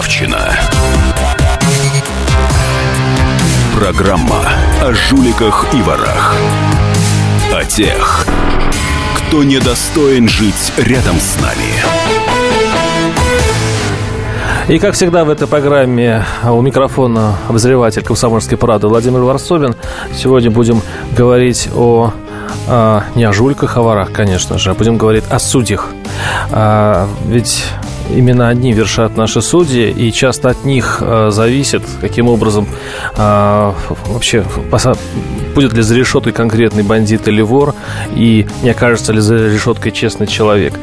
Ржавчина. Программа о жуликах и ворах. О тех, кто недостоин жить рядом с нами. И, как всегда, в этой программе у микрофона обозреватель «Комсомольской правды» Владимир Варсобин. Сегодня будем говорить о а, не о жульках, а ворах, конечно же. Будем говорить о судьях. А, ведь именно одни вершат наши судьи, и часто от них а, зависит, каким образом а, вообще будет ли за решеткой конкретный бандит или вор, и не окажется ли за решеткой честный человек.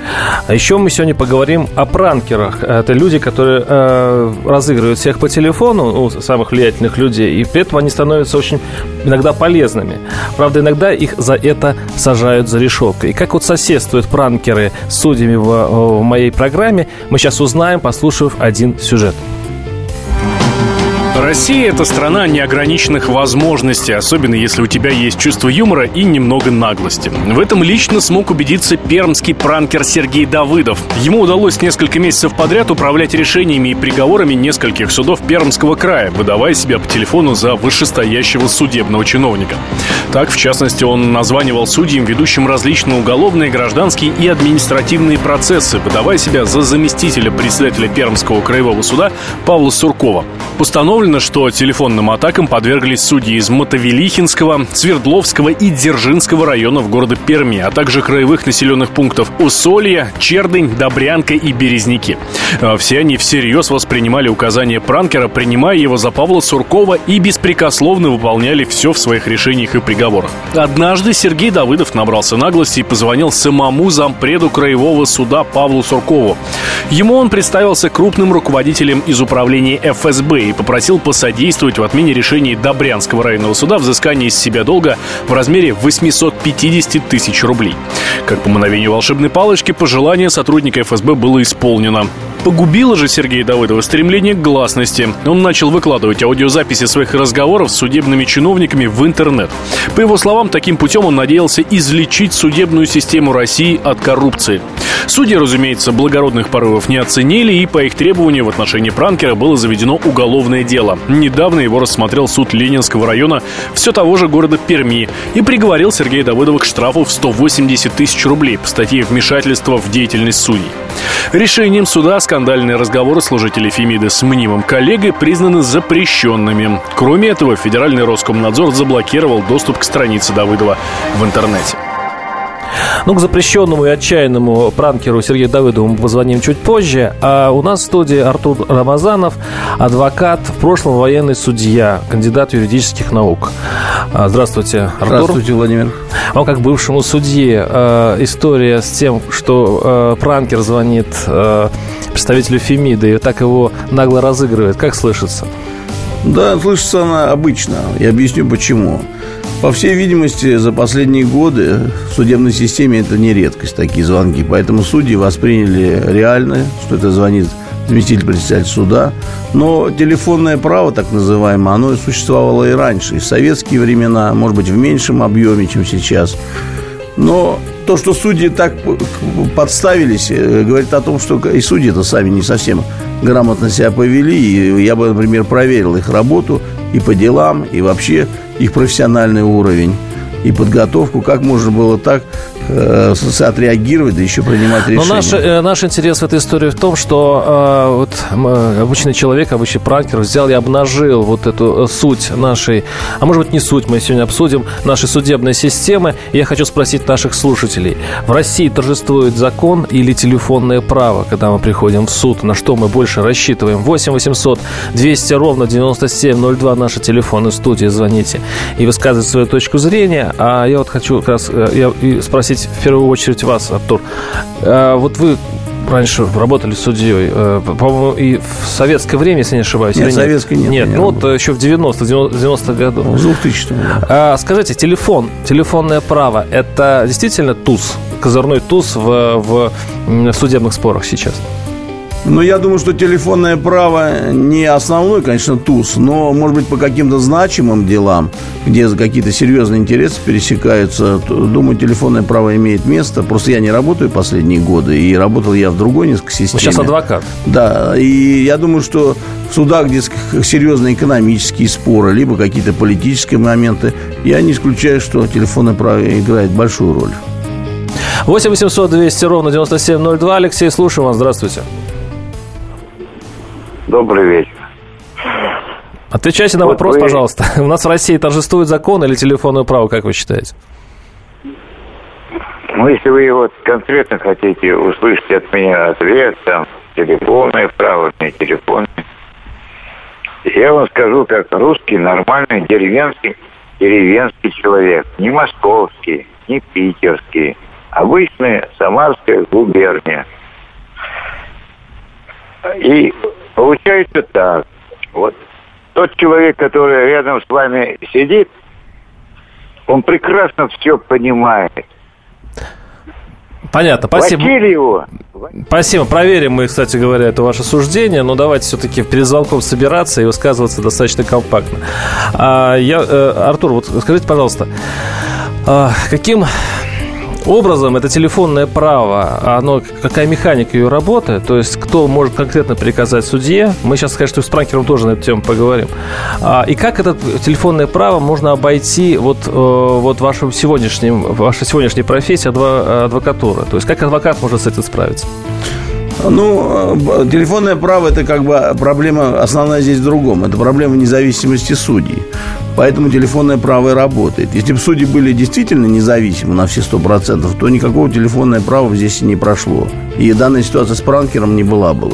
А еще мы сегодня поговорим о пранкерах. Это люди, которые э, разыгрывают всех по телефону, ну, самых влиятельных людей, и при этом они становятся очень иногда полезными. Правда, иногда их за это сажают за решеткой. И как вот соседствуют пранкеры с судьями в, в моей программе, мы сейчас узнаем, послушав один сюжет. Россия – это страна неограниченных возможностей, особенно если у тебя есть чувство юмора и немного наглости. В этом лично смог убедиться пермский пранкер Сергей Давыдов. Ему удалось несколько месяцев подряд управлять решениями и приговорами нескольких судов Пермского края, выдавая себя по телефону за вышестоящего судебного чиновника. Так, в частности, он названивал судьям, ведущим различные уголовные, гражданские и административные процессы, выдавая себя за заместителя председателя Пермского краевого суда Павла Суркова. Постановлено Установлено, что телефонным атакам подверглись судьи из Мотовелихинского, Свердловского и Дзержинского районов города Перми, а также краевых населенных пунктов Усолья, Чердынь, Добрянка и Березники. А все они всерьез воспринимали указания пранкера, принимая его за Павла Суркова и беспрекословно выполняли все в своих решениях и приговорах. Однажды Сергей Давыдов набрался наглости и позвонил самому зампреду краевого суда Павлу Суркову. Ему он представился крупным руководителем из управления ФСБ и попросил просил посодействовать в отмене решений Добрянского районного суда взыскания из себя долга в размере 850 тысяч рублей. Как по мановению волшебной палочки, пожелание сотрудника ФСБ было исполнено. Погубило же Сергея Давыдова стремление к гласности. Он начал выкладывать аудиозаписи своих разговоров с судебными чиновниками в интернет. По его словам, таким путем он надеялся излечить судебную систему России от коррупции. Судьи, разумеется, благородных порывов не оценили, и по их требованию в отношении пранкера было заведено уголовное дело. Недавно его рассмотрел суд Ленинского района все того же города Перми и приговорил Сергея Давыдова к штрафу в 180 тысяч рублей по статье «Вмешательство в деятельность судей». Решением суда скандальные разговоры служителей Фемиды с мнимым коллегой признаны запрещенными. Кроме этого, Федеральный Роскомнадзор заблокировал доступ к странице Давыдова в интернете. Ну, к запрещенному и отчаянному пранкеру Сергею Давыдову мы позвоним чуть позже. А у нас в студии Артур Рамазанов, адвокат, в прошлом военный судья, кандидат юридических наук. А, здравствуйте, Артур. Здравствуйте, Владимир. Вам как бывшему судье э, история с тем, что э, пранкер звонит представителю Фемиды и так его нагло разыгрывает, как слышится? Да, слышится она обычно. Я объясню почему. По всей видимости, за последние годы в судебной системе это не редкость, такие звонки. Поэтому судьи восприняли реально, что это звонит заместитель председателя суда. Но телефонное право, так называемое, оно существовало и раньше, и в советские времена, может быть, в меньшем объеме, чем сейчас. Но то, что судьи так подставились, э, говорит о том, что и судьи-то сами не совсем грамотно себя повели. И я бы, например, проверил их работу и по делам, и вообще их профессиональный уровень и подготовку, как можно было так э, отреагировать, да еще принимать решения. Но наш, э, наш интерес в этой истории в том, что э, вот э, обычный человек, обычный пранкер взял и обнажил вот эту э, суть нашей, а может быть не суть, мы сегодня обсудим, нашей судебной системы. Я хочу спросить наших слушателей. В России торжествует закон или телефонное право, когда мы приходим в суд? На что мы больше рассчитываем? 8 800 200 ровно 9702 наши телефоны студии. Звоните и высказывайте свою точку зрения. А я вот хочу как раз э, я, спросить в первую очередь вас, Артур. А, вот вы раньше работали судьей, э, по-моему, и в советское время, если не ошибаюсь. Нет, советское нет. Нет, ну вот еще в 90-х, 90 году. В 2000 а, Скажите, телефон, телефонное право, это действительно туз, козырной туз в, в судебных спорах сейчас? Ну, я думаю, что телефонное право не основной, конечно, туз, но, может быть, по каким-то значимым делам, где какие-то серьезные интересы пересекаются, то, думаю, телефонное право имеет место. Просто я не работаю последние годы, и работал я в другой несколько системе. Сейчас адвокат. Да, и я думаю, что в судах, где серьезные экономические споры, либо какие-то политические моменты, я не исключаю, что телефонное право играет большую роль. 8 800 200 ровно 9702. Алексей, слушаем вас. Здравствуйте. Добрый вечер. Отвечайте на вот вопрос, вы... пожалуйста. У нас в России торжествует закон или телефонное право, как вы считаете? Ну, если вы вот конкретно хотите услышать от меня ответ, там, телефонное право, не телефонное, я вам скажу, как русский, нормальный, деревенский, деревенский человек. Не московский, не питерский. Обычная Самарская губерния. И Получается так. Вот тот человек, который рядом с вами сидит, он прекрасно все понимает. Понятно, спасибо. Платили его. Спасибо. Проверим мы, кстати говоря, это ваше суждение, но давайте все-таки перед звонком собираться и высказываться достаточно компактно. А, я, э, Артур, вот скажите, пожалуйста, а, каким образом это телефонное право, оно, какая механика ее работы, то есть кто может конкретно приказать судье, мы сейчас, конечно, с Пранкером тоже на эту тему поговорим, а, и как это телефонное право можно обойти вот, э, вот вашим сегодняшним, вашей сегодняшней профессии адвокатуры, то есть как адвокат может с этим справиться? Ну, э, телефонное право – это как бы проблема, основная здесь в другом. Это проблема независимости судей. Поэтому телефонное право и работает. Если бы судьи были действительно независимы на все сто процентов, то никакого телефонное право здесь и не прошло. И данная ситуация с пранкером не была бы.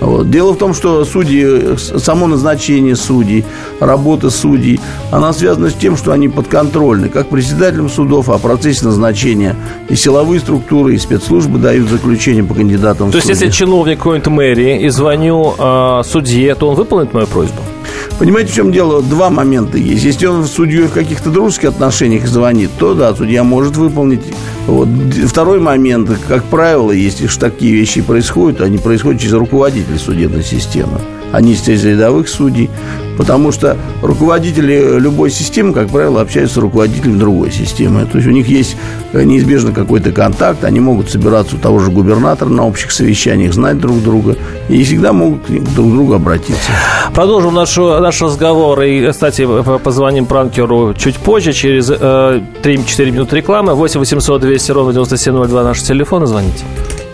Вот. Дело в том, что судьи, само назначение судей, работа судей, она связана с тем, что они подконтрольны как председателям судов, а в процессе назначения и силовые структуры, и спецслужбы дают заключение по кандидатам То есть, если чиновник какой-нибудь мэрии и звоню э, судье, то он выполнит мою просьбу? Понимаете, в чем дело? Два момента есть. Если он с судьей в каких-то дружеских отношениях звонит, то да, судья может выполнить. Вот. Второй момент, как правило, если такие вещи происходят, они происходят через руководителя судебной системы а не из рядовых судей. Потому что руководители любой системы, как правило, общаются с руководителем другой системы. То есть у них есть неизбежно какой-то контакт, они могут собираться у того же губернатора на общих совещаниях, знать друг друга и всегда могут друг к другу обратиться. Продолжим нашу, наш разговор. И, кстати, позвоним пранкеру чуть позже, через э, 3-4 минуты рекламы. 8 800 200 ровно 9702 наш телефон. Звоните.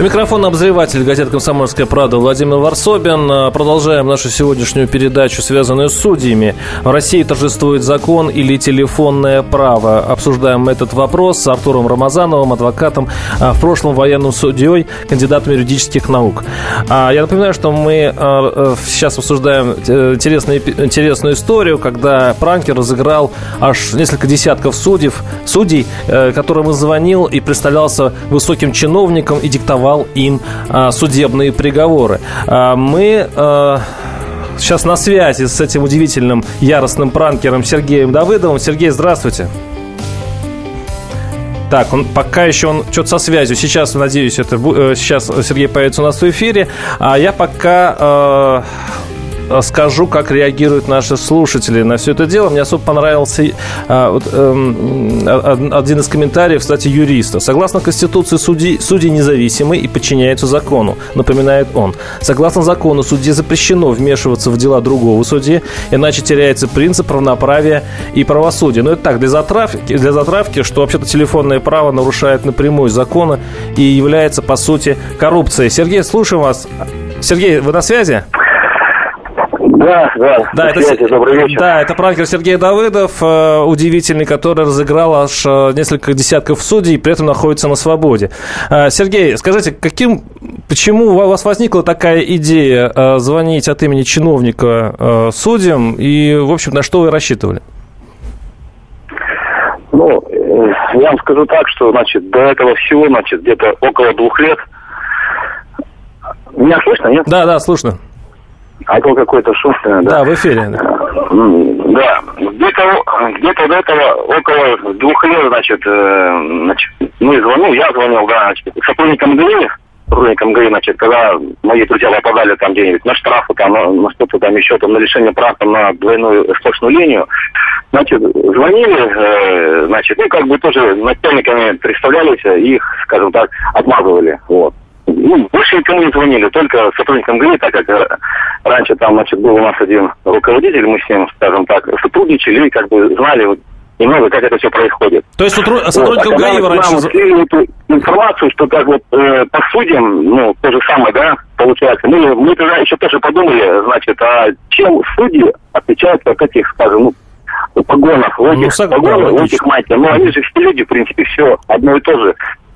Микрофон обозреватель газеты «Комсомольская правда» Владимир Варсобин. А, продолжаем нашу сегодняшнюю передачу, связанную с судьями. В России торжествует закон или телефонное право. Обсуждаем этот вопрос с Артуром Рамазановым, адвокатом, а, в прошлом военным судьей, кандидатом юридических наук. А, я напоминаю, что мы э, сейчас обсуждаем э, интересную, интересную историю, когда пранкер разыграл аж несколько десятков судей, судей, э, которым звонил и представлялся высоким чиновником и диктовал давал им а, судебные приговоры. А, мы а, сейчас на связи с этим удивительным яростным пранкером Сергеем Давыдовым. Сергей, здравствуйте. Так, он пока еще он что-то со связью. Сейчас, надеюсь, это э, сейчас Сергей появится у нас в эфире. А я пока э, скажу, как реагируют наши слушатели на все это дело. Мне особо понравился а, вот, а, один из комментариев, кстати, юриста. Согласно Конституции, судьи, судьи независимы и подчиняются закону, напоминает он. Согласно закону, судье запрещено вмешиваться в дела другого судьи, иначе теряется принцип равноправия и правосудия. Но это так, для затравки, для затравки что вообще-то телефонное право нарушает напрямую законы и является, по сути, коррупцией. Сергей, слушаем вас. Сергей, вы на связи? Да, да. Да, это, связи, добрый вечер. Да, это пранкер Сергей Давыдов, э, удивительный, который разыграл аж э, несколько десятков судей и при этом находится на свободе. Э, Сергей, скажите, каким, почему у вас возникла такая идея э, звонить от имени чиновника э, судьям и, в общем, на что вы рассчитывали? Ну, э, я вам скажу так, что, значит, до этого всего, значит, где-то около двух лет. Меня слышно, нет? Да, да, слышно. А то какой-то шум. Да, да в эфире. Да, да. где-то где до этого около двух лет, значит, э, значит ну, звонил, я звонил, да, значит, сотрудникам ГАИ, сотрудникам ГАИ, значит, когда мои друзья попадали там где-нибудь на штрафы, там, на, на что-то там еще, там, на лишение прав, там, на двойную сплошную линию, значит, звонили, э, значит, ну, как бы тоже начальниками представлялись, и их, скажем так, отмазывали, вот ну, больше никому не звонили, только сотрудникам ГАИ, так как э, раньше там, значит, был у нас один руководитель, мы с ним, скажем так, сотрудничали и как бы знали вот, немного, как это все происходит. То есть сотруд... сотрудникам вот, а ГАИ раньше... Нам слили эту информацию, что как вот э, по судьям, ну, то же самое, да, получается. Мы, мы тогда еще тоже подумали, значит, а чем судьи отличаются от этих, скажем, ну, погонов, в этих ну, погонах, в этих мантиях. Ну, они же все люди, в принципе, все одно и то же.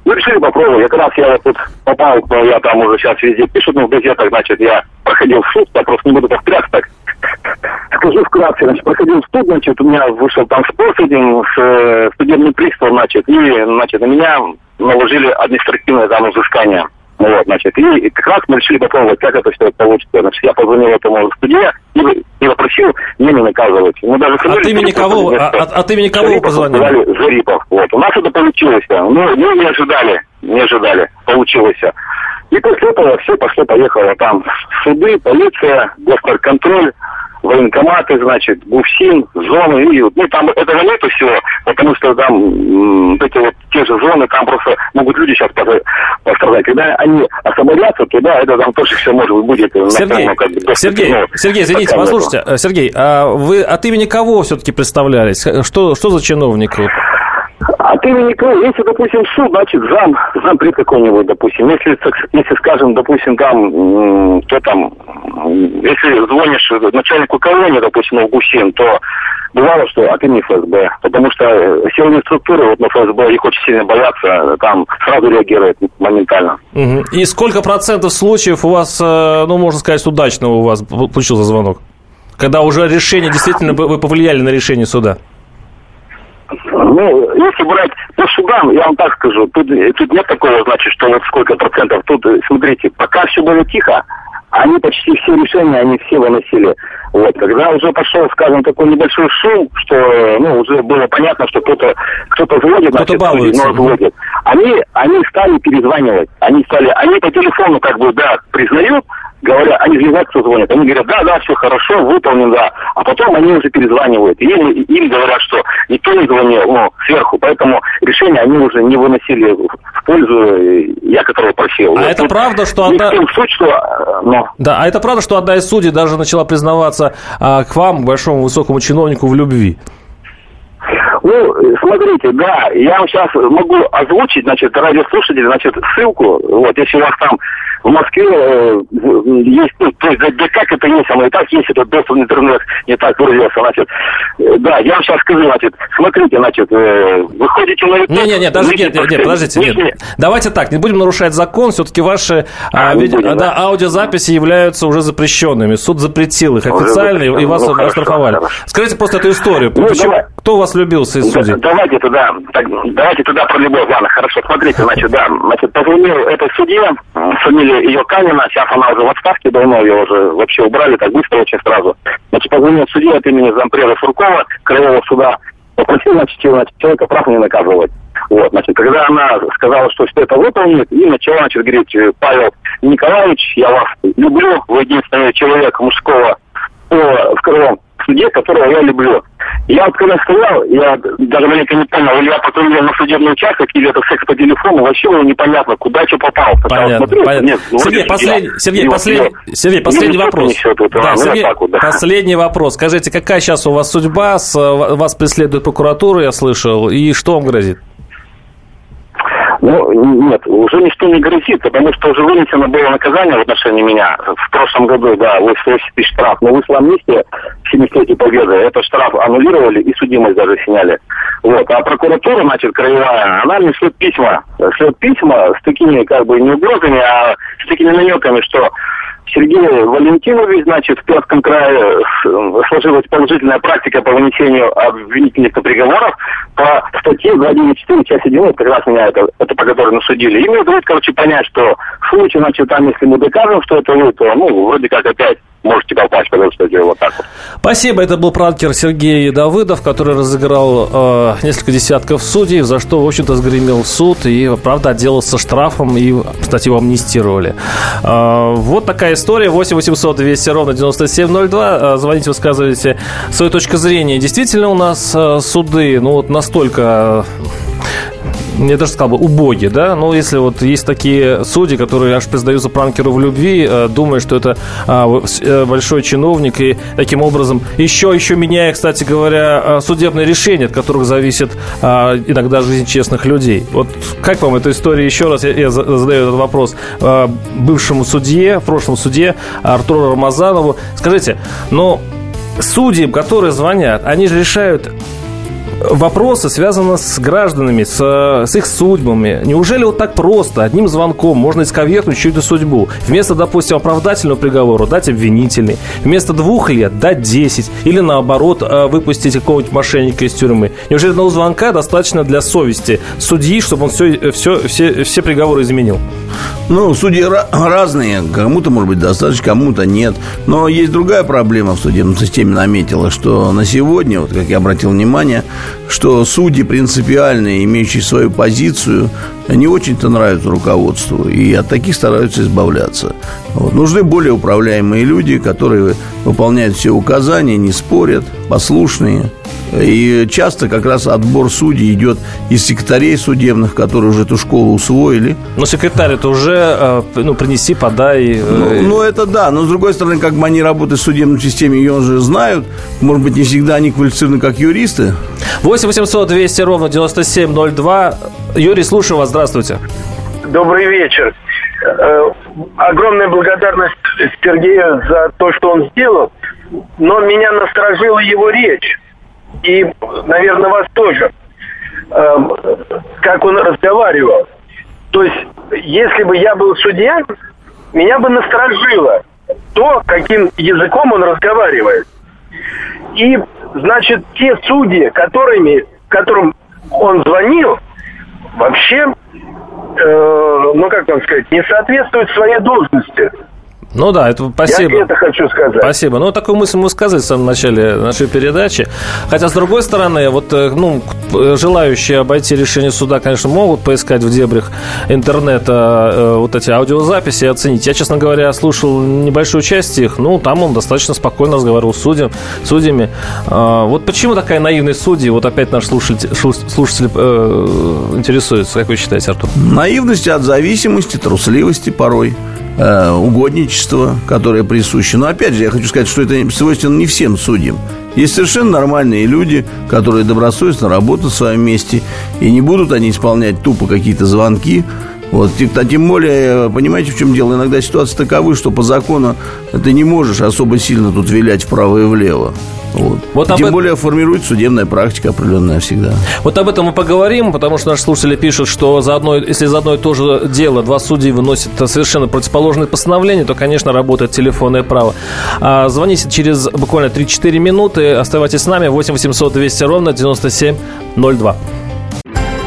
Ну, решили попробовать. Как раз я тут попал, но я там уже сейчас везде пишут, ну, в газетах, значит, я проходил в суд, я просто не буду повторяться так. Скажу вкратце, значит, проходил в суд, значит, у меня вышел там спор с этим, с э, судебным приставом, значит, и, значит, на меня наложили административное там взыскание. Вот, значит, и, как раз мы решили попробовать, как это все получится. Значит, я позвонил этому судье и, и попросил меня не наказывать. Мы даже от имени кого? А, от, от имени кого вы позвонили? Зарипов. Вот. У нас это получилось. Ну, мы не ожидали, не ожидали. Получилось. И после этого все пошло-поехало. Там суды, полиция, госнарконтроль, военкоматы, значит, ГУФСИН, зоны, и, ну, там этого нету всего, потому что там вот эти вот те же зоны, там просто могут люди сейчас пострадать. Когда они освободятся, туда это там тоже все может будет. Сергей, напомню, как бы, Сергей, ну, Сергей, извините, послушайте, этого. Сергей, а вы от имени кого все-таки представлялись? Что, что за чиновник? А ты никто, если, допустим, суд, значит, зам, зампред какой-нибудь, допустим, если, если, скажем, допустим, там, кто там, если звонишь начальнику колонии, допустим, в ГУСИН, то бывало, что от имени ФСБ, потому что силовые структуры вот на ФСБ, их очень сильно боятся, там сразу реагируют моментально. И сколько процентов случаев у вас, э, ну, можно сказать, удачного у вас получился звонок? Когда уже решение, действительно, вы повлияли на решение суда? Ну, если брать по судам, я вам так скажу, тут, тут нет такого, значит, что вот сколько процентов. Тут, смотрите, пока все было тихо, они почти все решения, они все выносили. Вот, когда уже пошел, скажем, такой небольшой шум, что, ну, уже было понятно, что кто-то кто-то звонит, кто значит, балуется. но звонит. Они, они стали перезванивать. Они стали, они по телефону, как бы, да, признают, говоря, они не знают, кто звонит. Они говорят, да, да, все хорошо, выполнен, да. А потом они уже перезванивают. И им, им говорят, что никто не звонил, ну, сверху. Поэтому решение они уже не выносили в пользу э, я, которого просил. А вот, это правда, что одна... Суть, что... Э, но... Да, а это правда, что одна из судей даже начала признаваться а, к вам, большому высокому чиновнику, в любви? Ну, смотрите, да, я вам сейчас могу озвучить, значит, радиослушатели, значит, ссылку, вот, если у вас там в Москве э, есть, ну, то есть, да, да как это есть, оно и так есть этот доступ в интернет, не так выразился, значит, э, да, я вам сейчас скажу, значит, смотрите, значит, э, выходите на YouTube... Не-не-не, даже нет, нет, нет, подождите, нет. нет. Давайте так, не будем нарушать закон, все-таки ваши а, а, видео, будем, да, да, аудиозаписи являются уже запрещенными, суд запретил их официально, и вас ну, оштрафовали. Скажите просто эту историю, ну, почему, кто вас влюбился из судей? Да, давайте туда, так, давайте туда про любовь, ладно, хорошо, смотрите, значит, да, значит, позвонил этой судье, фамилия фамилия ее Канина, сейчас она уже в отставке давно, ее уже вообще убрали так быстро очень сразу. Значит, позвонил судье от имени зампреда Суркова, Краевого суда, попросил, значит, человека прав не наказывать. Вот, значит, когда она сказала, что все это выполнит, и начала, значит, говорить, Павел Николаевич, я вас люблю, вы единственный человек мужского по, в Крымом суде, которого я люблю. Я вот когда сказал, я даже маленько не понял, или я потом ехал на судебный участок, или это секс по телефону, вообще было непонятно, куда что попал. Понятно, смотрю, понятно. Нет, ну, Сергей, послед... Сергей, послед... Сергей, последний вопрос. Вот, да, Сергей, вот да. последний вопрос. Скажите, какая сейчас у вас судьба? С... Вас преследует прокуратура, я слышал, и что вам грозит? Ну, нет, уже ничто не грозит, потому что уже вынесено было наказание в отношении меня. В прошлом году, да, 80 тысяч штраф. Но вышла амнистия в 70 победы. Этот штраф аннулировали и судимость даже сняли. Вот. А прокуратура, значит, краевая, она мне шлет письма. Шлет письма с такими, как бы, не угрозами, а с такими намеками, что Сергей Валентинович, значит, в Пермском крае э, сложилась положительная практика по вынесению обвинительных приговоров по статье 294, часть 1, как раз меня это, это по которой насудили. И мне удалось, короче, понять, что в случае, значит, там, если мы докажем, что это вы, то, ну, вроде как опять можете попасть, потому что дело вот так вот. Спасибо. Это был пранкер Сергей Давыдов, который разыграл э, несколько десятков судей, за что, в общем-то, сгремел суд и, правда, отделался штрафом и, кстати, его амнистировали. Э, вот такая история. 8 800 200 ровно 9702. Э, звоните, высказывайте свою точку зрения. Действительно у нас э, суды, ну, вот настолько я даже сказал бы, убоги, да, но если вот есть такие судьи, которые аж признаются пранкеру в любви, э, думая, что это а, э, большой чиновник, и таким образом еще, еще меняя, кстати говоря, э, судебные решения, от которых зависит а, иногда жизнь честных людей. Вот как вам эта история? Еще раз я, задаю этот вопрос бывшему судье, в прошлом суде Артуру Рамазанову. Скажите, но судьям, которые звонят, они же решают вопросы связаны с гражданами, с, с их судьбами. Неужели вот так просто, одним звонком можно исковеркнуть чью-то судьбу? Вместо, допустим, оправдательного приговора дать обвинительный. Вместо двух лет дать 10. Или наоборот, э, выпустить какого-нибудь мошенника из тюрьмы. Неужели одного звонка достаточно для совести судьи, чтобы он все, все, все, все приговоры изменил? Ну, судьи разные. Кому-то, может быть, достаточно, кому-то нет. Но есть другая проблема в судебном системе наметила, что на сегодня, вот как я обратил внимание, что судьи принципиальные, имеющие свою позицию, не очень-то нравятся руководству, и от таких стараются избавляться. Вот. Нужны более управляемые люди, которые выполняют все указания, не спорят, послушные. И часто как раз отбор судей идет из секретарей судебных, которые уже эту школу усвоили. Но секретарь это уже э, ну, принеси, подай. Э, ну, ну, это да. Но с другой стороны, как бы они работают в судебной системе, ее уже знают. Может быть, не всегда они квалифицированы как юристы. 8 800 200 ровно 9702. Юрий, слушаю вас. Здравствуйте. Добрый вечер. Э, огромная благодарность Сергею за то, что он сделал. Но меня насторожила его речь и, наверное, вас тоже, эм, как он разговаривал. То есть, если бы я был судья, меня бы насторожило то, каким языком он разговаривает. И, значит, те судьи, которыми, которым он звонил, вообще, э, ну, как вам сказать, не соответствуют своей должности. Ну да, это спасибо. Я это хочу сказать. Спасибо. Ну, такую мысль мы сказали в самом начале нашей передачи. Хотя, с другой стороны, вот, э, ну, желающие обойти решение суда, конечно, могут поискать в дебрях интернета э, вот эти аудиозаписи и оценить. Я, честно говоря, слушал небольшую часть их. Ну, там он достаточно спокойно разговаривал с судьям, судьями. А, вот почему такая наивность судьи? Вот опять наш слушатель, слушатель э, интересуется. Как вы считаете, Артур? Наивность от зависимости, трусливости порой. Э, угодничество, которое присуще. Но опять же, я хочу сказать, что это свойственно не всем судьям. Есть совершенно нормальные люди, которые добросовестно работают в своем месте, и не будут они исполнять тупо какие-то звонки, вот, а тем более, понимаете, в чем дело? Иногда ситуация таковы, что по закону ты не можешь особо сильно тут вилять вправо и влево. Вот. Вот Тем этом... более формирует судебная практика определенная всегда. Вот об этом мы поговорим, потому что наши слушатели пишут, что за одно, если за одно и то же дело два судьи выносят совершенно противоположные постановления, то, конечно, работает телефонное право. А, звоните через буквально 3-4 минуты. Оставайтесь с нами. 8 800 200 ровно 9702.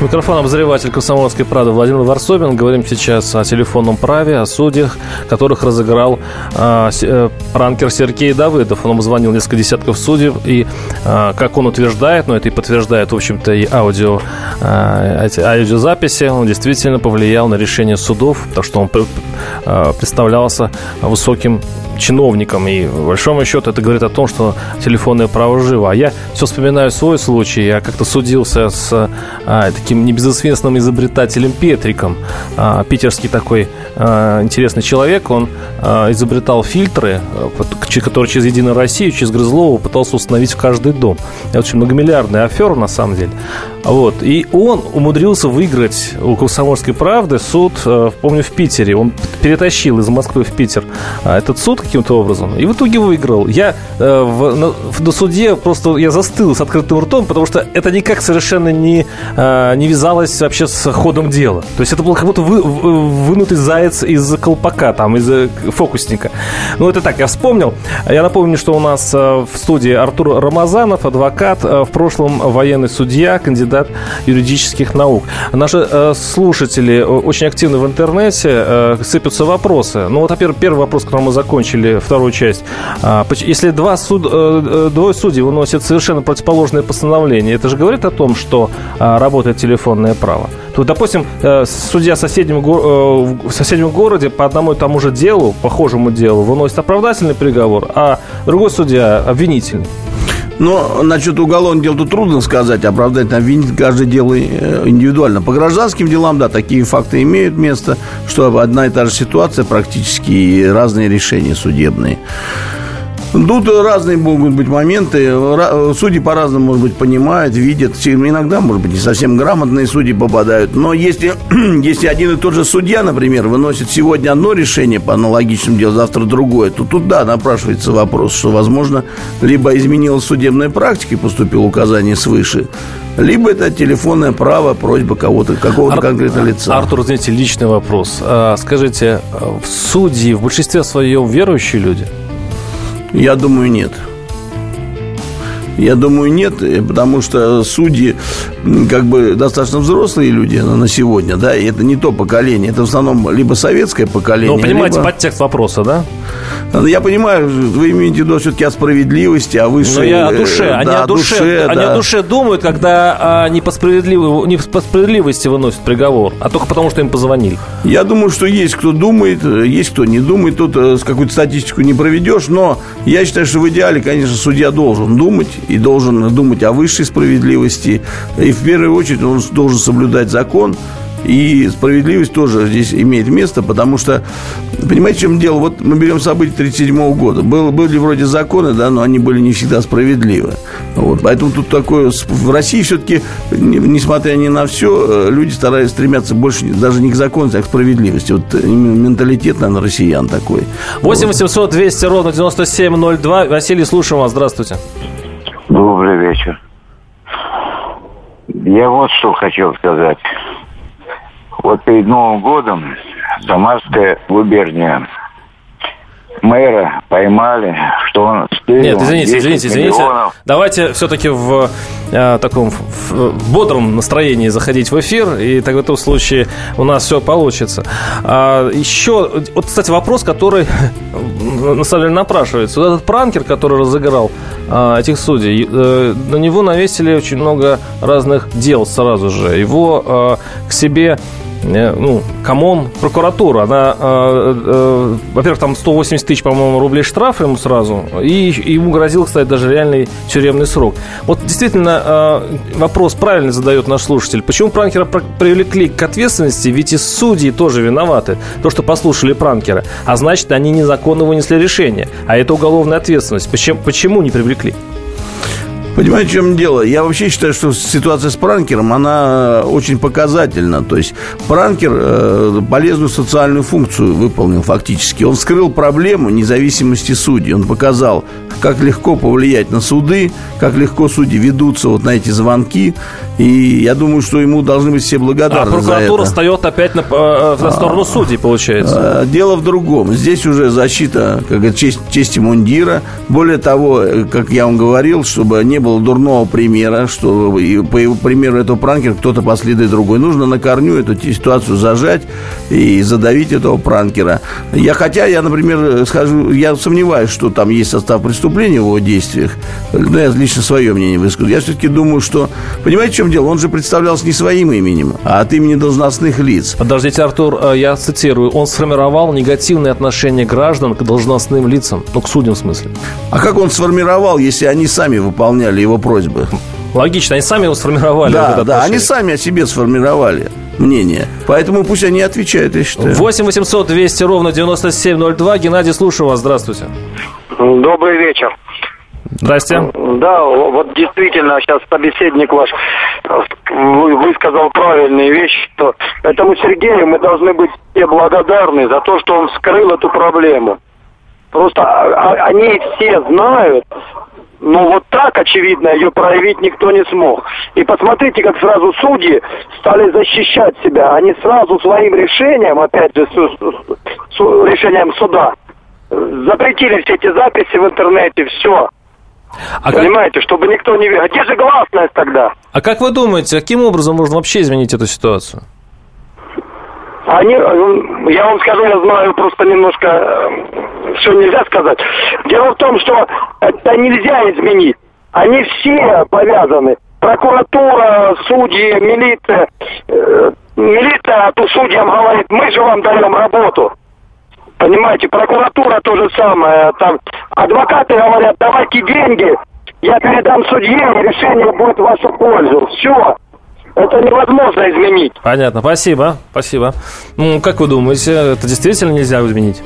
Микрофон обозреватель комсомольской правды Владимир Варсобин. Говорим сейчас о телефонном праве, о судьях, которых разыграл э, э, пранкер Сергей Давыдов. Он звонил несколько десятков судей, и, э, как он утверждает, но это и подтверждает, в общем-то, и аудио, э, эти аудиозаписи, он действительно повлиял на решение судов, потому что он представлялся высоким чиновникам. И, в большому счету, это говорит о том, что телефонное право живо. А я все вспоминаю свой случай. Я как-то судился с а, таким небезызвестным изобретателем Петриком. А, питерский такой а, интересный человек. Он а, изобретал фильтры, которые через Единую Россию, через Грызлова пытался установить в каждый дом. Это очень многомиллиардная афера, на самом деле. Вот. И он умудрился выиграть у «Комсомольской правды» суд, помню, в Питере. Он перетащил из Москвы в Питер этот суд каким-то образом. И в итоге выиграл. Я э, в, на, на суде просто я застыл с открытым ртом, потому что это никак совершенно не, э, не вязалось вообще с ходом дела. То есть это был как будто вы, вынутый заяц из колпака, там, из э, фокусника. Ну, это так, я вспомнил. Я напомню, что у нас э, в студии Артур Рамазанов, адвокат, э, в прошлом военный судья, кандидат юридических наук. Наши слушатели очень активны в интернете, сыпятся вопросы. Ну, вот, во-первых, первый вопрос, который мы закончили, вторую часть. А, если два суд, э, двое судей выносят совершенно противоположное постановление, это же говорит о том, что а, работает телефонное право. То, допустим, судья в соседнем, в соседнем городе по одному и тому же делу, похожему делу, выносит оправдательный приговор, а другой судья обвинительный. Но насчет уголовных дел тут трудно сказать, оправдать обвинить каждое дело э, индивидуально. По гражданским делам, да, такие факты имеют место, что одна и та же ситуация, практически разные решения судебные. Тут разные могут быть моменты. Судьи по-разному, может быть, понимают, видят. Иногда, может быть, не совсем грамотные судьи попадают. Но если, если один и тот же судья, например, выносит сегодня одно решение по аналогичному делу, завтра другое, то тут, да, напрашивается вопрос, что, возможно, либо изменилась судебная практика и поступило указание свыше, либо это телефонное право, просьба кого-то, какого-то Ар- конкретного лица. Артур, знаете, личный вопрос. А, скажите, судьи в большинстве своем верующие люди? Я думаю, нет. Я думаю, нет, потому что судьи как бы достаточно взрослые люди на сегодня, да, и это не то поколение, это в основном либо советское поколение. Ну, понимаете, либо... подтекст вопроса, да? Я понимаю, вы имеете в виду все-таки о справедливости, о высшей... Но я о душе, э, они, да, о душе, душе они да. о душе думают, когда а, не, по не по справедливости выносят приговор, а только потому, что им позвонили. Я думаю, что есть кто думает, есть кто не думает, тут э, какую-то статистику не проведешь, но я считаю, что в идеале, конечно, судья должен думать и должен думать о высшей справедливости, и в первую очередь он должен соблюдать закон, и справедливость тоже здесь имеет место, потому что, понимаете, в чем дело? Вот мы берем события 1937 года. Был, были вроде законы, да, но они были не всегда справедливы. Вот, поэтому тут такое... В России все-таки, несмотря ни на все, э, люди стараются стремятся больше даже не к закону, а к справедливости. Вот э, менталитет, наверное, россиян такой. 8 800 200 ровно 9702. Василий, слушаем вас. Здравствуйте. Добрый вечер. Я вот что хотел сказать. Вот перед Новым годом Самарская губерния мэра поймали, что он стырил Нет, извините, извините, извините. Миллионов. Давайте все-таки в э, таком в бодром настроении заходить в эфир, и так в этом случае у нас все получится. А, еще, вот, кстати, вопрос, который на самом деле напрашивается. Вот этот пранкер, который разыграл а, этих судей, э, на него навесили очень много разных дел сразу же. Его а, к себе Э, ну, come on, прокуратура, она, э, э, во-первых, там 180 тысяч, по-моему, рублей штраф ему сразу, и, и ему грозил, кстати, даже реальный тюремный срок. Вот действительно э, вопрос правильно задает наш слушатель. Почему пранкера привлекли к ответственности? Ведь и судьи тоже виноваты. То, что послушали пранкера. А значит, они незаконно вынесли решение. А это уголовная ответственность. Почему, почему не привлекли? Понимаете, в чем дело? Я вообще считаю, что ситуация с пранкером, она очень показательна. То есть пранкер э, полезную социальную функцию выполнил фактически. Он вскрыл проблему независимости судей. Он показал, как легко повлиять на суды, как легко судьи ведутся вот на эти звонки. И я думаю, что ему должны быть все благодарны А прокуратура за это. встает опять на, э, на сторону судей, получается. А, Дело в другом. Здесь уже защита, как честь, чести мундира. Более того, э, как я вам говорил, чтобы не было дурного примера, что и по его примеру этого пранкера кто-то последует другой. Нужно на корню эту ситуацию зажать и задавить этого пранкера. Я, хотя я, например, скажу, я сомневаюсь, что там есть состав преступления в его действиях. Но я лично свое мнение выскажу. Я все-таки думаю, что... Понимаете, в чем дело? Он же представлялся не своим именем, а от имени должностных лиц. Подождите, Артур, э, я цитирую. Он сформировал негативное отношение граждан к должностным лицам. Ну, к судьям в смысле. А как он сформировал, если они сами выполняли его просьбы? Логично, они сами его сформировали. вот Да, это да, они сами о себе сформировали мнение. Поэтому пусть они отвечают, я считаю. 8 800 200 ровно 9702. Геннадий, слушаю вас. Здравствуйте. Добрый вечер. Здрасте. Да, вот действительно, сейчас собеседник ваш вы- высказал правильные вещи, что этому Сергею мы должны быть все благодарны за то, что он вскрыл эту проблему. Просто а- а- они все знают, но вот так, очевидно, ее проявить никто не смог. И посмотрите, как сразу судьи стали защищать себя. Они сразу своим решением, опять же, с- с- с решением суда, запретили все эти записи в интернете, все. А как, Понимаете, чтобы никто не... видел. Где же гласность тогда? а как вы думаете, каким образом можно вообще изменить эту ситуацию? Они, э, я вам скажу, я знаю просто немножко, все нельзя сказать. Дело в том, что это нельзя изменить. Они все повязаны. Прокуратура, судьи, милиция. Э, Милиция то судьям говорит, мы же вам даем работу. Понимаете, прокуратура то же самое. Там адвокаты говорят, давайте деньги, я передам судье, решение будет в вашу пользу. Все. Это невозможно изменить. Понятно, спасибо, спасибо. Ну, как вы думаете, это действительно нельзя изменить?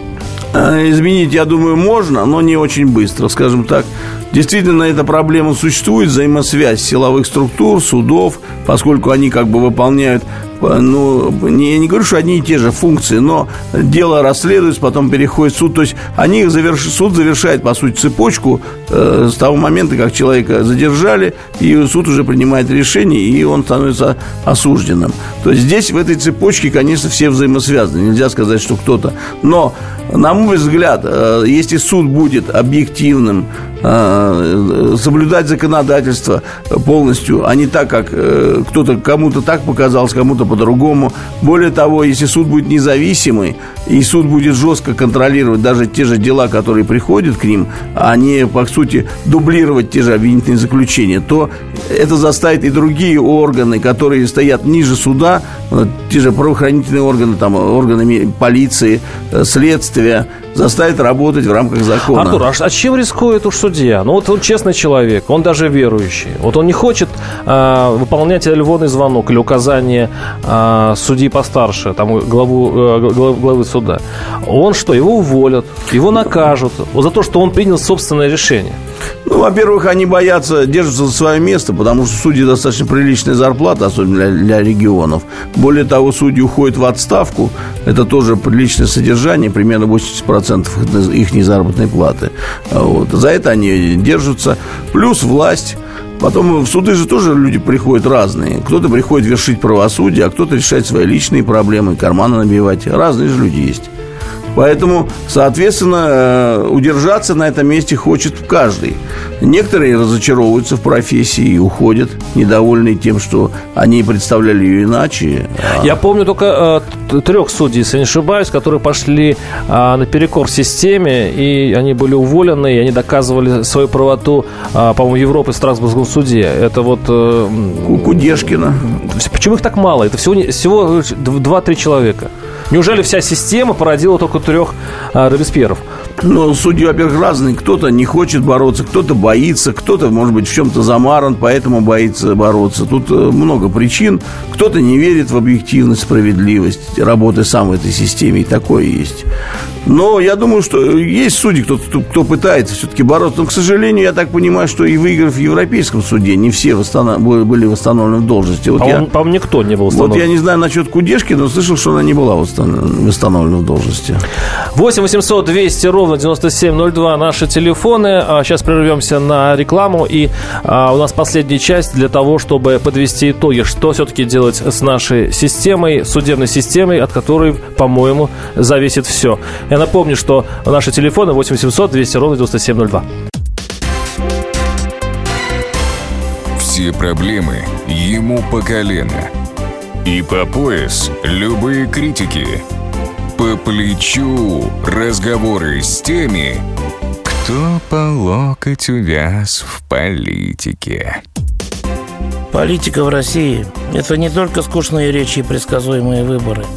Э, Изменить, я думаю, можно, но не очень быстро, скажем так. Действительно, эта проблема существует, взаимосвязь силовых структур, судов, поскольку они как бы выполняют, ну, я не говорю, что одни и те же функции, но дело расследуется, потом переходит в суд. То есть они заверш... суд завершает, по сути, цепочку э, с того момента, как человека задержали, и суд уже принимает решение, и он становится осужденным. То есть здесь, в этой цепочке, конечно, все взаимосвязаны. Нельзя сказать, что кто-то. Но, на мой взгляд, э, если суд будет объективным, э, соблюдать законодательство полностью, а не так, как э, кто-то кому-то так показалось, кому-то по-другому. Более того, если суд будет независимый, и суд будет жестко контролировать даже те же дела, которые приходят к ним, а не, по сути, дублировать те же обвинительные заключения, то это заставит и другие органы, которые стоят ниже суда, те же правоохранительные органы, там, органы ми- полиции, э, следствия, заставит работать в рамках закона. Артур, а, а чем рискует уж судья? Ну вот он честный человек, он даже верующий. Вот он не хочет а, выполнять телефонный звонок или указание а, судьи постарше, там главу, э, глав- главы суда. Он что, его уволят, его накажут за то, что он принял собственное решение. Ну, во-первых, они боятся, держатся за свое место, потому что судьи достаточно приличная зарплата, особенно для, для регионов. Более того, судьи уходят в отставку. Это тоже приличное содержание, примерно 80% их незаработной платы. Вот. За это они держатся. Плюс власть. Потом в суды же тоже люди приходят разные. Кто-то приходит вершить правосудие, а кто-то решать свои личные проблемы, карманы набивать. Разные же люди есть. Поэтому, соответственно, э, удержаться на этом месте хочет каждый. Некоторые разочаровываются в профессии и уходят, недовольные тем, что они представляли ее иначе. А Я помню только э, трех судей, если не ошибаюсь, которые пошли а, наперекор системе, и они были уволены, и они доказывали свою правоту, а, по-моему, в Европе в Страсбургском суде. Это вот... э, Кудешкина. Почему их так мало? Это всего, всего 2-3 человека. Неужели вся система породила только трех а, Робеспьеров? Но судьи, во-первых, разные. Кто-то не хочет бороться, кто-то боится, кто-то, может быть, в чем-то замаран, поэтому боится бороться. Тут э, много причин. Кто-то не верит в объективность, справедливость работы сам в этой системе, и такое есть. Но я думаю, что есть судьи, кто, кто, пытается все-таки бороться. Но, к сожалению, я так понимаю, что и выиграв в Европейском суде, не все восстанов... были восстановлены в должности. Вот по-моему, я... по никто не был восстановлен. Вот я не знаю насчет Кудешки, но слышал, что она не была восстановлена в должности. 8 800 200 ровно 9702 наши телефоны. А сейчас прервемся на рекламу. И а, у нас последняя часть для того, чтобы подвести итоги, что все-таки делать с нашей системой, судебной системой, от которой, по-моему, зависит все. Я напомню, что наши телефоны 8 800 200 ровно 9702. Все проблемы ему по колено. И по пояс любые критики. По плечу разговоры с теми, кто по локоть увяз в политике. Политика в России – это не только скучные речи и предсказуемые выборы –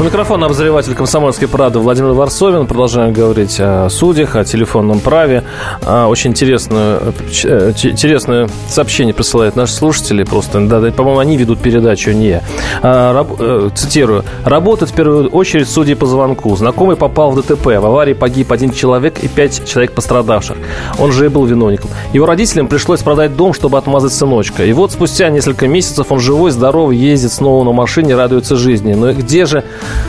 У микрофона обозреватель комсомольской правды Владимир Варсовин. Продолжаем говорить о судьях, о телефонном праве. А, очень интересное, э, интересное сообщение присылают наши слушатели. Просто, да, по-моему, они ведут передачу, не я. А, э, цитирую. Работают в первую очередь судьи по звонку. Знакомый попал в ДТП. В аварии погиб один человек и пять человек пострадавших. Он же и был виновником. Его родителям пришлось продать дом, чтобы отмазать сыночка. И вот спустя несколько месяцев он живой, здоровый, ездит снова на машине, радуется жизни. Но где же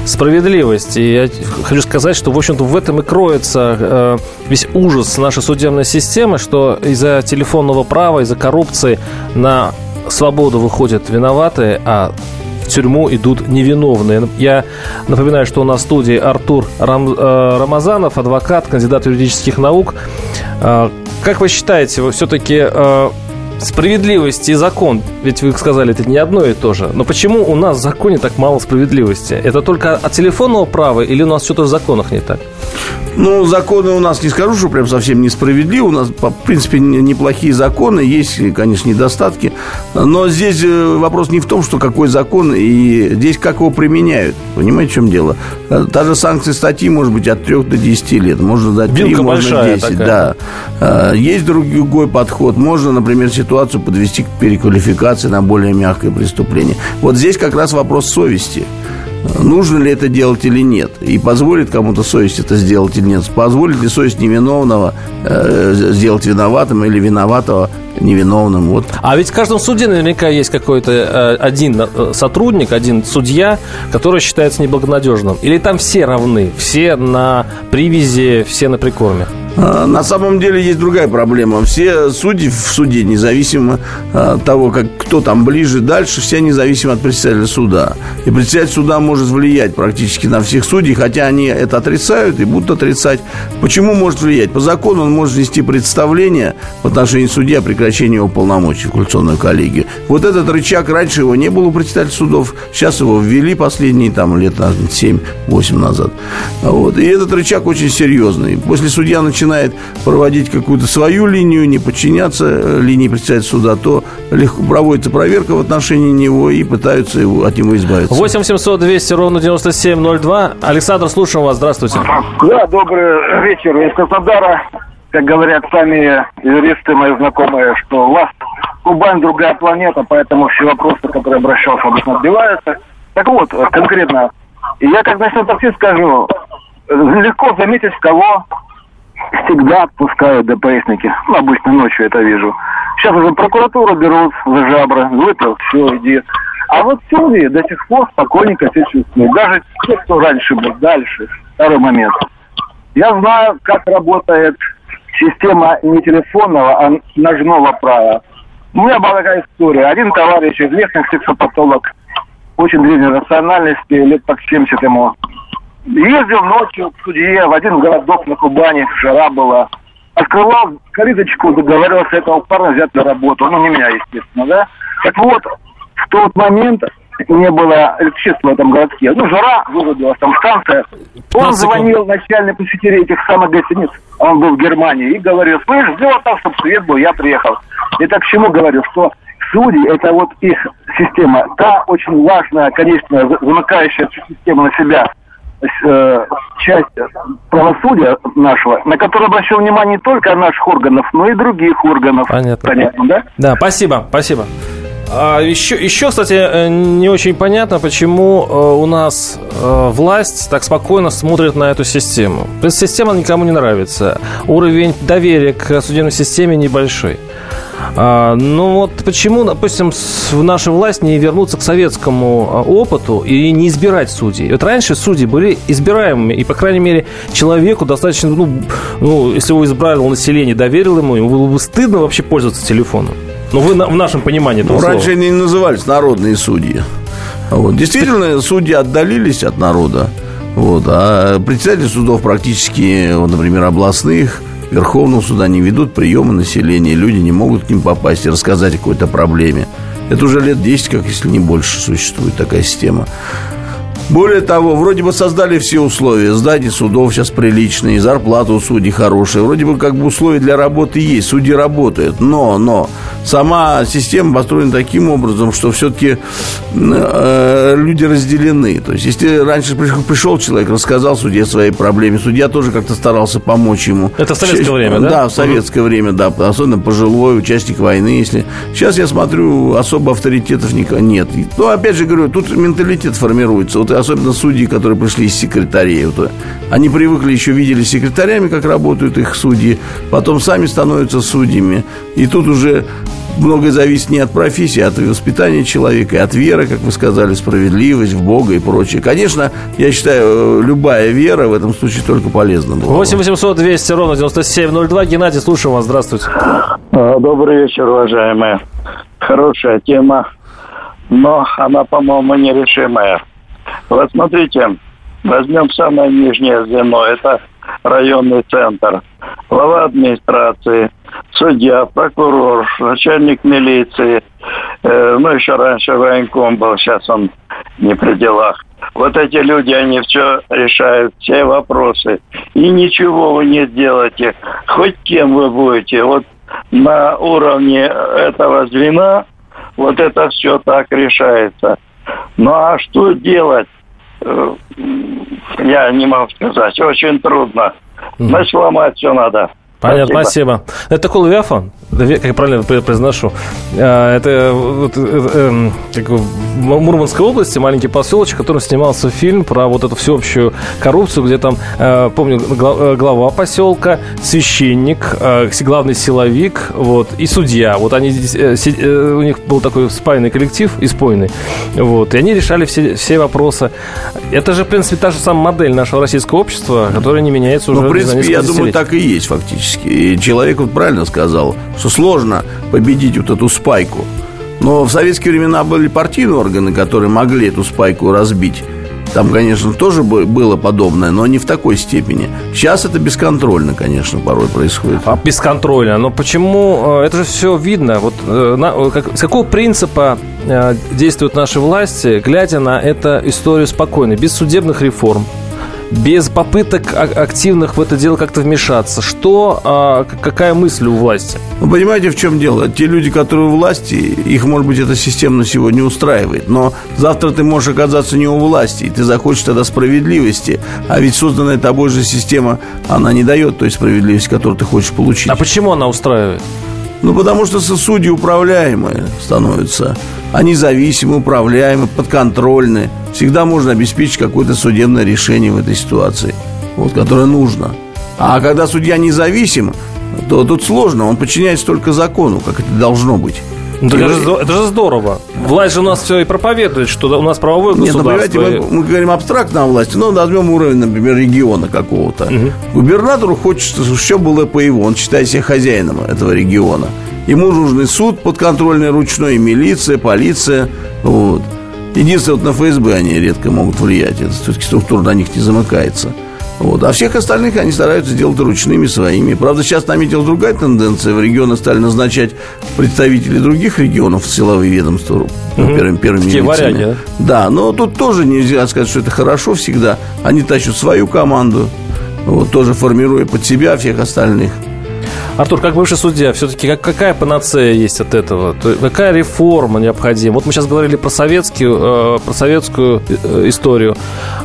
справедливость. И я хочу сказать, что, в общем-то, в этом и кроется э, весь ужас нашей судебной системы, что из-за телефонного права, из-за коррупции на свободу выходят виноватые, а в тюрьму идут невиновные. Я напоминаю, что у нас в студии Артур Рам, э, Рамазанов, адвокат, кандидат юридических наук. Э, как вы считаете, вы все-таки э, Справедливость и закон, ведь вы сказали, это не одно и то же. Но почему у нас в законе так мало справедливости? Это только от телефонного права или у нас что-то в законах не так? Ну, законы у нас не скажу, что прям совсем несправедливы. У нас, в принципе, неплохие законы. Есть, конечно, недостатки. Но здесь э, вопрос не в том, что какой закон, и здесь как его применяют. Понимаете, в чем дело? Э, та же санкция статьи может быть от 3 до 10 лет. Можно дать 3, Вилка можно 10. Такая. Да. Э, есть другой подход. Можно, например, ситуацию подвести к переквалификации на более мягкое преступление. Вот здесь как раз вопрос совести нужно ли это делать или нет. И позволит кому-то совесть это сделать или нет. Позволит ли совесть невиновного э, сделать виноватым или виноватого невиновным. Вот. А ведь в каждом суде наверняка есть какой-то э, один э, сотрудник, один судья, который считается неблагонадежным. Или там все равны, все на привязи, все на прикорме? А, на самом деле есть другая проблема. Все судьи в суде, независимо от того, как, кто там ближе, дальше, все независимо от председателя суда. И председатель суда может влиять практически на всех судей, хотя они это отрицают и будут отрицать. Почему может влиять? По закону он может вести представление в отношении судьи о прекращении его полномочий в квалификационную коллегию. Вот этот рычаг, раньше его не было у председателя судов, сейчас его ввели последние там лет 7-8 назад. Вот. И этот рычаг очень серьезный. После судья начинает начинает проводить какую-то свою линию, не подчиняться э, линии председателя суда, то легко проводится проверка в отношении него и пытаются его, от него избавиться. 8 700 200 ровно 9702. Александр, слушаем вас. Здравствуйте. Да, добрый вечер. Из Краснодара, как говорят сами юристы мои знакомые, что у вас Кубань другая планета, поэтому все вопросы, которые обращался, обычно отбиваются. Так вот, конкретно, я как начну таксист скажу, легко заметить, кого всегда отпускают ДПСники. Ну, обычно ночью это вижу. Сейчас уже прокуратуру берут за жабры. Выпил, все, иди. А вот судьи до сих пор спокойненько себя чувствуют. Даже те, кто раньше был, дальше. Второй момент. Я знаю, как работает система не телефонного, а ножного права. У меня была такая история. Один товарищ, известный сексопатолог, очень древней национальности, лет так 70 ему, Ездил ночью к судье в один городок на Кубани, жара была. Открывал калиточку, договаривался этого парня взять на работу. Ну, не меня, естественно, да. Так вот, в тот момент не было электричества в этом городке. Ну, жара, вырубилась там станция. Он звонил начальнику посетителей этих самых гостиниц, он был в Германии, и говорил, слышь, сделай так, чтобы свет был, я приехал. И так к чему говорю, что судьи, это вот их система, та очень важная, конечно, замыкающая всю систему на себя э, часть правосудия нашего, на которую обращал внимание не только наших органов, но и других органов. Понятно. Понятно, да? Да, спасибо, спасибо. А еще, еще, кстати, э, не очень понятно, почему э, у нас власть так спокойно смотрит на эту систему. Система никому не нравится. Уровень доверия к судебной системе небольшой. А, ну вот почему, допустим, в нашу власть не вернуться к советскому а, опыту и не избирать судей? Вот раньше судьи были избираемыми, и, по крайней мере, человеку достаточно, ну, ну если его избрало население, доверил ему, ему было бы стыдно вообще пользоваться телефоном. Ну, вы в нашем понимании ну, Раньше они не назывались народные судьи. Вот. Действительно, судьи отдалились от народа. Вот. А председатели судов практически, вот, например, областных, Верховного суда не ведут приемы населения. Люди не могут к ним попасть и рассказать о какой-то проблеме. Это уже лет 10, как если не больше, существует такая система. Более того, вроде бы создали все условия. Здания судов сейчас приличные, зарплата у судей хорошая. Вроде бы как бы условия для работы есть. Судьи работают. Но, но, сама система построена таким образом, что все-таки э, люди разделены. То есть, если раньше пришел, человек, рассказал судье о своей проблеме, судья тоже как-то старался помочь ему. Это в советское Сейчас, время, да? Да, в советское угу. время, да. Особенно пожилой участник войны. Если... Сейчас я смотрю, особо авторитетов нет. Ну, опять же говорю, тут менталитет формируется. Вот особенно судьи, которые пришли из секретарей. Вот, они привыкли, еще видели секретарями, как работают их судьи, потом сами становятся судьями. И тут уже многое зависит не от профессии, а от воспитания человека, и от веры, как вы сказали, справедливость в Бога и прочее. Конечно, я считаю, любая вера в этом случае только полезна была. 8 800 200 ровно 9702. Геннадий, слушаю вас. Здравствуйте. А, добрый вечер, уважаемые. Хорошая тема, но она, по-моему, нерешимая. Вот смотрите, возьмем самое нижнее звено, это районный центр. Глава администрации, судья, прокурор, начальник милиции, э, ну, еще раньше военком был, сейчас он не при делах. Вот эти люди, они все решают, все вопросы. И ничего вы не сделаете. Хоть кем вы будете. Вот на уровне этого звена вот это все так решается. Ну а что делать? Э, я не могу сказать. Очень трудно. Значит, ломать все надо. Понятно, спасибо. спасибо. Это Левиафан? как я правильно произношу, а, это вот, э, эм, как в Мурманской области маленький поселочек, в котором снимался фильм про вот эту всеобщую коррупцию, где там, э, помню, э, глава поселка, священник, главный силовик, вот, и судья. Вот они, у них был такой спаянный коллектив, испойный, вот, и они решали все, все вопросы. Это же, в принципе, та же самая модель нашего российского общества, которая не меняется уже Ну, в принципе, я думаю, так и есть фактически. И человек вот правильно сказал, что сложно победить вот эту спайку. Но в советские времена были партийные органы, которые могли эту спайку разбить. Там, конечно, тоже было подобное, но не в такой степени. Сейчас это бесконтрольно, конечно, порой происходит. А бесконтрольно? Но почему? Э, это же все видно. Вот э, на, как, с какого принципа э, действуют наши власти, глядя на эту историю спокойно, без судебных реформ, без попыток активных в это дело как-то вмешаться. Что, а, какая мысль у власти? Вы понимаете, в чем дело? Те люди, которые у власти, их, может быть, эта система сегодня устраивает. Но завтра ты можешь оказаться не у власти, и ты захочешь тогда справедливости. А ведь созданная тобой же система, она не дает той справедливости, которую ты хочешь получить. А почему она устраивает? Ну, потому что судьи управляемые становятся. Они зависимы, управляемы, подконтрольны. Всегда можно обеспечить какое-то судебное решение в этой ситуации, вот, которое нужно. А когда судья независим, то тут сложно, он подчиняется только закону, как это должно быть. Ну, это, же, это же здорово. Власть же у нас все и проповедует, что у нас правовое государство. Нет, ну, понимаете, мы, мы говорим абстрактно о власти, но возьмем уровень, например, региона какого-то. Угу. Губернатору хочется, чтобы все было по его. Он считает себя хозяином этого региона. Ему нужен суд подконтрольный ручной, милиция, полиция. Вот. Единственное, вот на ФСБ они редко могут влиять. Это все-таки структура на них не замыкается. Вот. А всех остальных они стараются делать ручными своими. Правда, сейчас наметилась другая тенденция. В регионы стали назначать представителей других регионов в силовые ведомства угу. первыми, первыми Такие варяги, да? Да, но тут тоже нельзя сказать, что это хорошо всегда. Они тащат свою команду, вот, тоже формируя под себя всех остальных. Артур, как бывший судья, все-таки как, какая панацея есть от этого? То, какая реформа необходима? Вот мы сейчас говорили про, советскую, э, про советскую э, историю.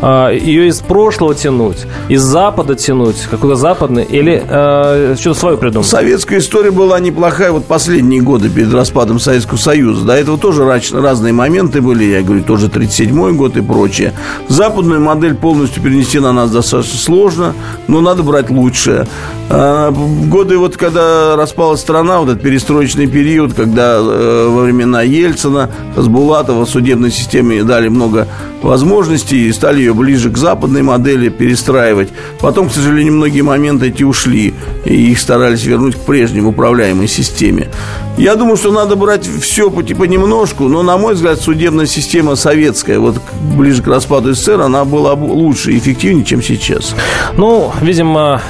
Э, ее из прошлого тянуть, из Запада тянуть, какой-то западный, или э, что-то свое придумать? Советская история была неплохая вот последние годы перед распадом Советского Союза. До этого тоже разные моменты были, я говорю, тоже 37-й год и прочее. Западную модель полностью перенести на нас достаточно сложно, но надо брать лучшее. Э, годы вот когда распалась страна, вот этот перестроечный период, когда э, во времена Ельцина, Хасбулатова судебной системе дали много возможностей и стали ее ближе к западной модели перестраивать. Потом, к сожалению, многие моменты эти ушли, и их старались вернуть к прежней управляемой системе. Я думаю, что надо брать все понемножку, но, на мой взгляд, судебная система советская, вот ближе к распаду СССР, она была лучше и эффективнее, чем сейчас. Ну, видимо,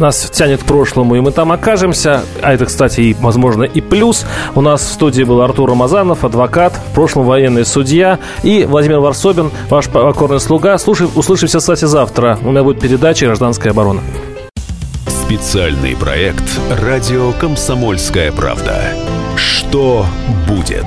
нас тянет к прошлому, и мы там окажемся. А это, кстати, и, возможно, и плюс. У нас в студии был Артур Рамазанов, адвокат, в прошлом военный судья, и Владимир Варсобин, ваш покорный слуга. Слушай, услышимся, кстати, завтра. У меня будет передача «Гражданская оборона». Специальный проект «Радио Комсомольская правда». Что будет?